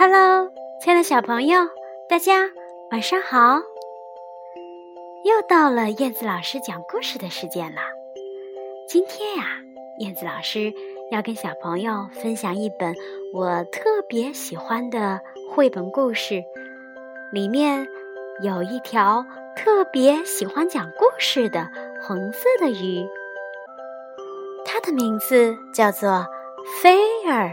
Hello，亲爱的小朋友，大家晚上好！又到了燕子老师讲故事的时间了。今天呀，燕子老师要跟小朋友分享一本我特别喜欢的绘本故事，里面有一条特别喜欢讲故事的红色的鱼，它的名字叫做菲儿。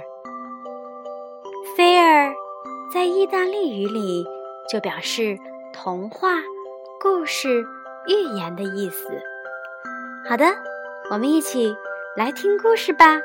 在意大利语里就表示童话、故事、寓言的意思。好的，我们一起来听故事吧。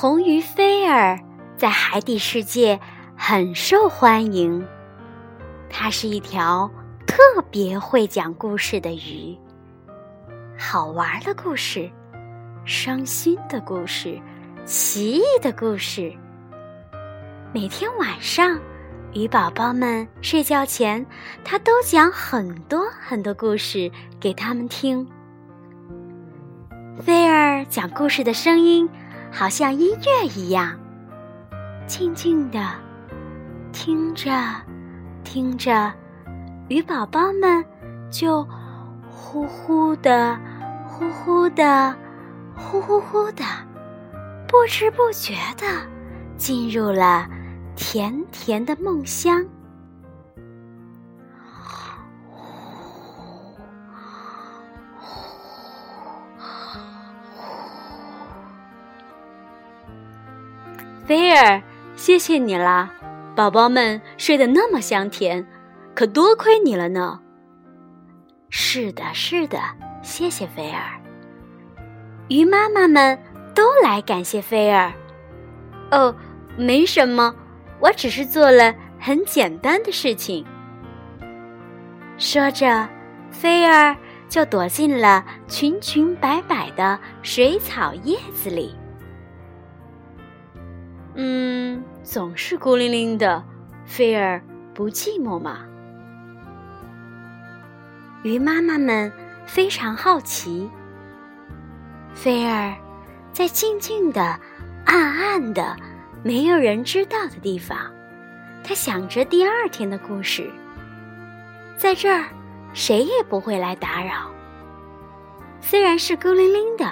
红鱼菲儿在海底世界很受欢迎，它是一条特别会讲故事的鱼。好玩的故事，伤心的故事，奇异的故事。每天晚上，鱼宝宝们睡觉前，它都讲很多很多故事给他们听。菲儿讲故事的声音。好像音乐一样，静静的听着，听着，鱼宝宝们就呼呼的、呼呼的、呼呼呼的，不知不觉的进入了甜甜的梦乡。菲儿，谢谢你啦！宝宝们睡得那么香甜，可多亏你了呢。是的，是的，谢谢菲儿。鱼妈妈们都来感谢菲儿。哦，没什么，我只是做了很简单的事情。说着，菲儿就躲进了裙裙摆摆的水草叶子里。嗯，总是孤零零的，菲儿不寂寞吗？鱼妈妈们非常好奇。菲儿在静静的、暗暗的、没有人知道的地方，他想着第二天的故事。在这儿，谁也不会来打扰。虽然是孤零零的，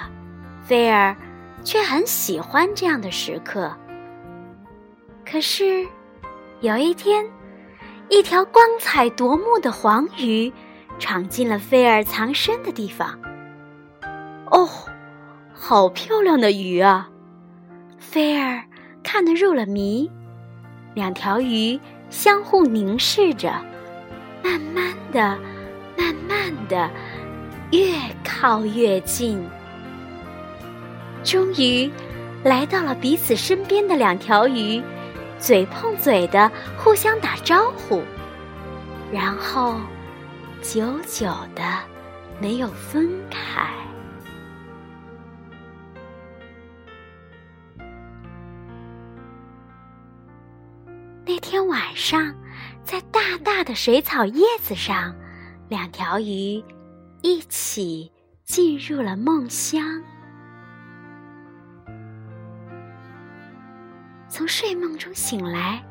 菲儿却很喜欢这样的时刻。可是，有一天，一条光彩夺目的黄鱼闯进了菲儿藏身的地方。哦，好漂亮的鱼啊！菲儿看得入了迷。两条鱼相互凝视着，慢慢的、慢慢的，越靠越近。终于，来到了彼此身边的两条鱼。嘴碰嘴的互相打招呼，然后久久的没有分开。那天晚上，在大大的水草叶子上，两条鱼一起进入了梦乡。从睡梦中醒来，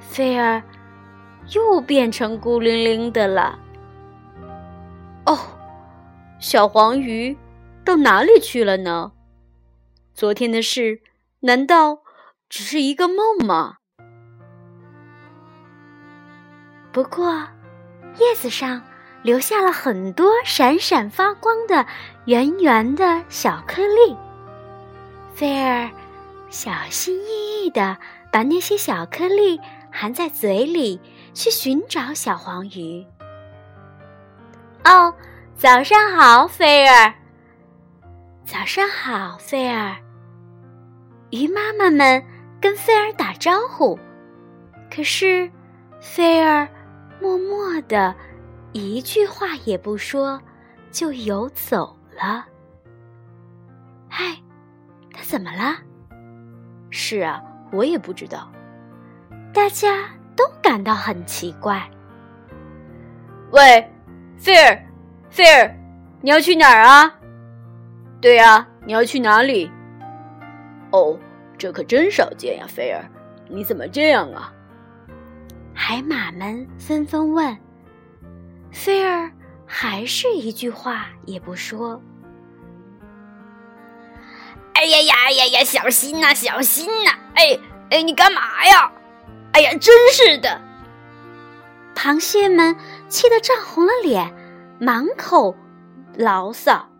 菲儿又变成孤零零的了。哦，小黄鱼到哪里去了呢？昨天的事难道只是一个梦吗？不过，叶子上留下了很多闪闪发光的圆圆的小颗粒。菲儿。小心翼翼的把那些小颗粒含在嘴里，去寻找小黄鱼。哦，早上好，菲儿。早上好，菲儿。鱼妈妈们跟菲儿打招呼，可是菲儿默默的，一句话也不说，就游走了。嗨。他怎么了？是啊，我也不知道。大家都感到很奇怪。喂，菲尔，菲尔，你要去哪儿啊？对呀，你要去哪里？哦，这可真少见呀，菲尔，你怎么这样啊？海马们纷纷问。菲尔还是一句话也不说。哎呀呀，哎呀呀，小心呐，小心呐！哎哎，你干嘛呀？哎呀，真是的！螃蟹们气得涨红了脸，满口牢骚。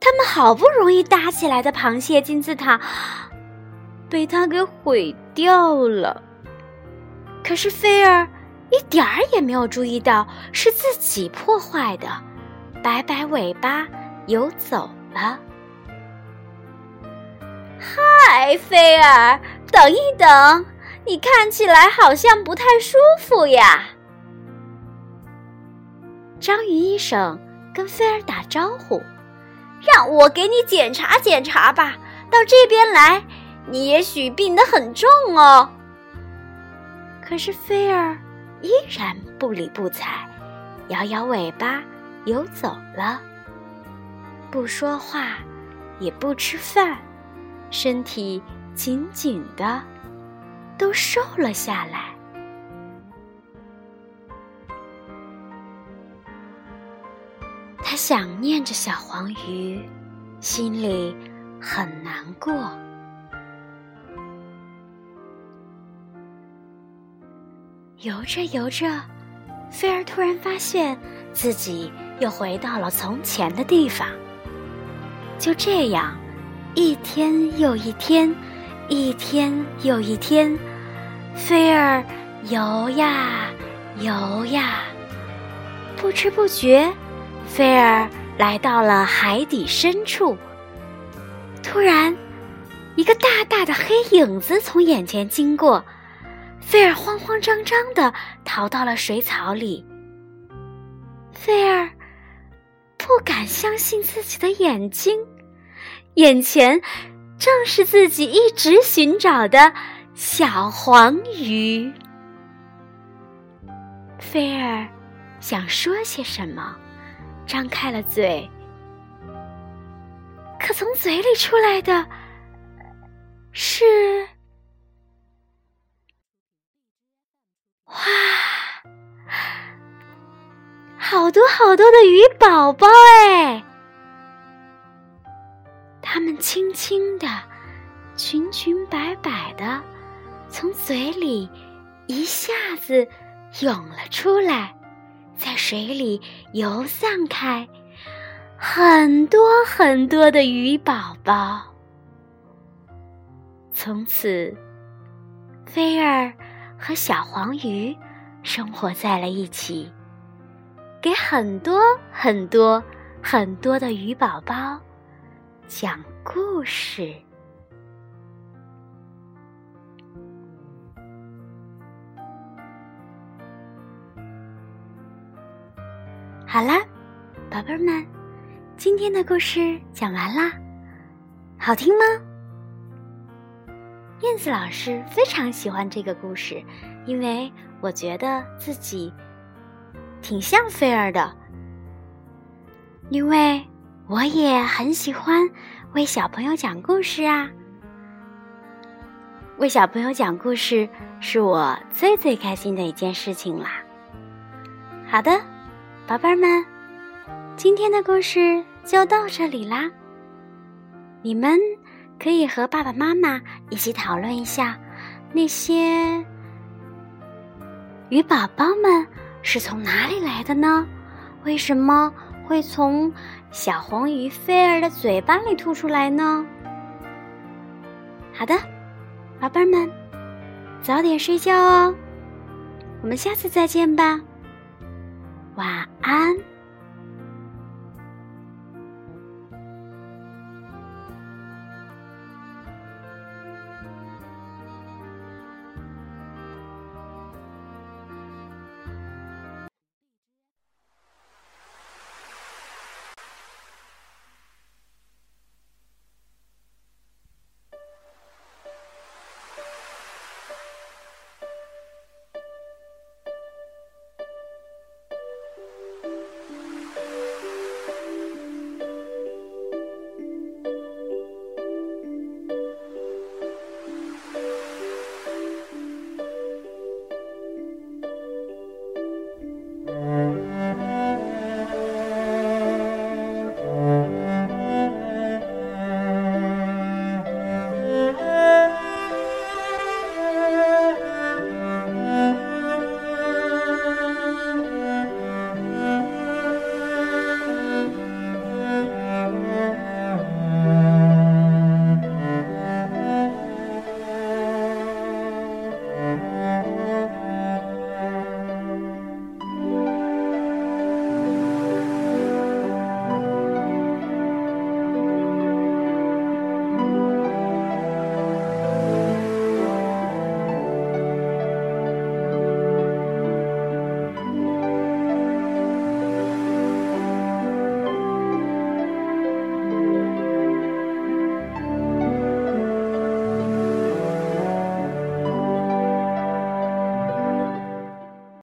他们好不容易搭起来的螃蟹金字塔，被他给毁掉了。可是菲儿一点儿也没有注意到是自己破坏的，摆摆尾巴游走了。嗨，菲儿，等一等，你看起来好像不太舒服呀。章鱼医生跟菲儿打招呼：“让我给你检查检查吧，到这边来，你也许病得很重哦。”可是菲儿依然不理不睬，摇摇尾巴游走了，不说话，也不吃饭。身体紧紧的，都瘦了下来。他想念着小黄鱼，心里很难过。游着游着，菲儿突然发现自己又回到了从前的地方。就这样。一天又一天，一天又一天，菲儿游呀游呀，不知不觉，菲儿来到了海底深处。突然，一个大大的黑影子从眼前经过，菲儿慌慌张张的逃到了水草里。菲儿不敢相信自己的眼睛。眼前正是自己一直寻找的小黄鱼。菲儿想说些什么，张开了嘴，可从嘴里出来的是哇，好多好多的鱼宝宝哎！它们轻轻的、裙裙摆摆的，从嘴里一下子涌了出来，在水里游散开，很多很多的鱼宝宝。从此，菲儿和小黄鱼生活在了一起，给很多很多很多的鱼宝宝。讲故事。好啦，宝贝儿们，今天的故事讲完啦，好听吗？燕子老师非常喜欢这个故事，因为我觉得自己挺像菲儿的，因为。我也很喜欢为小朋友讲故事啊！为小朋友讲故事是我最最开心的一件事情啦。好的，宝贝儿们，今天的故事就到这里啦。你们可以和爸爸妈妈一起讨论一下，那些鱼宝宝们是从哪里来的呢？为什么会从？小黄鱼菲儿的嘴巴里吐出来呢。好的，宝贝儿们，早点睡觉哦。我们下次再见吧，晚安。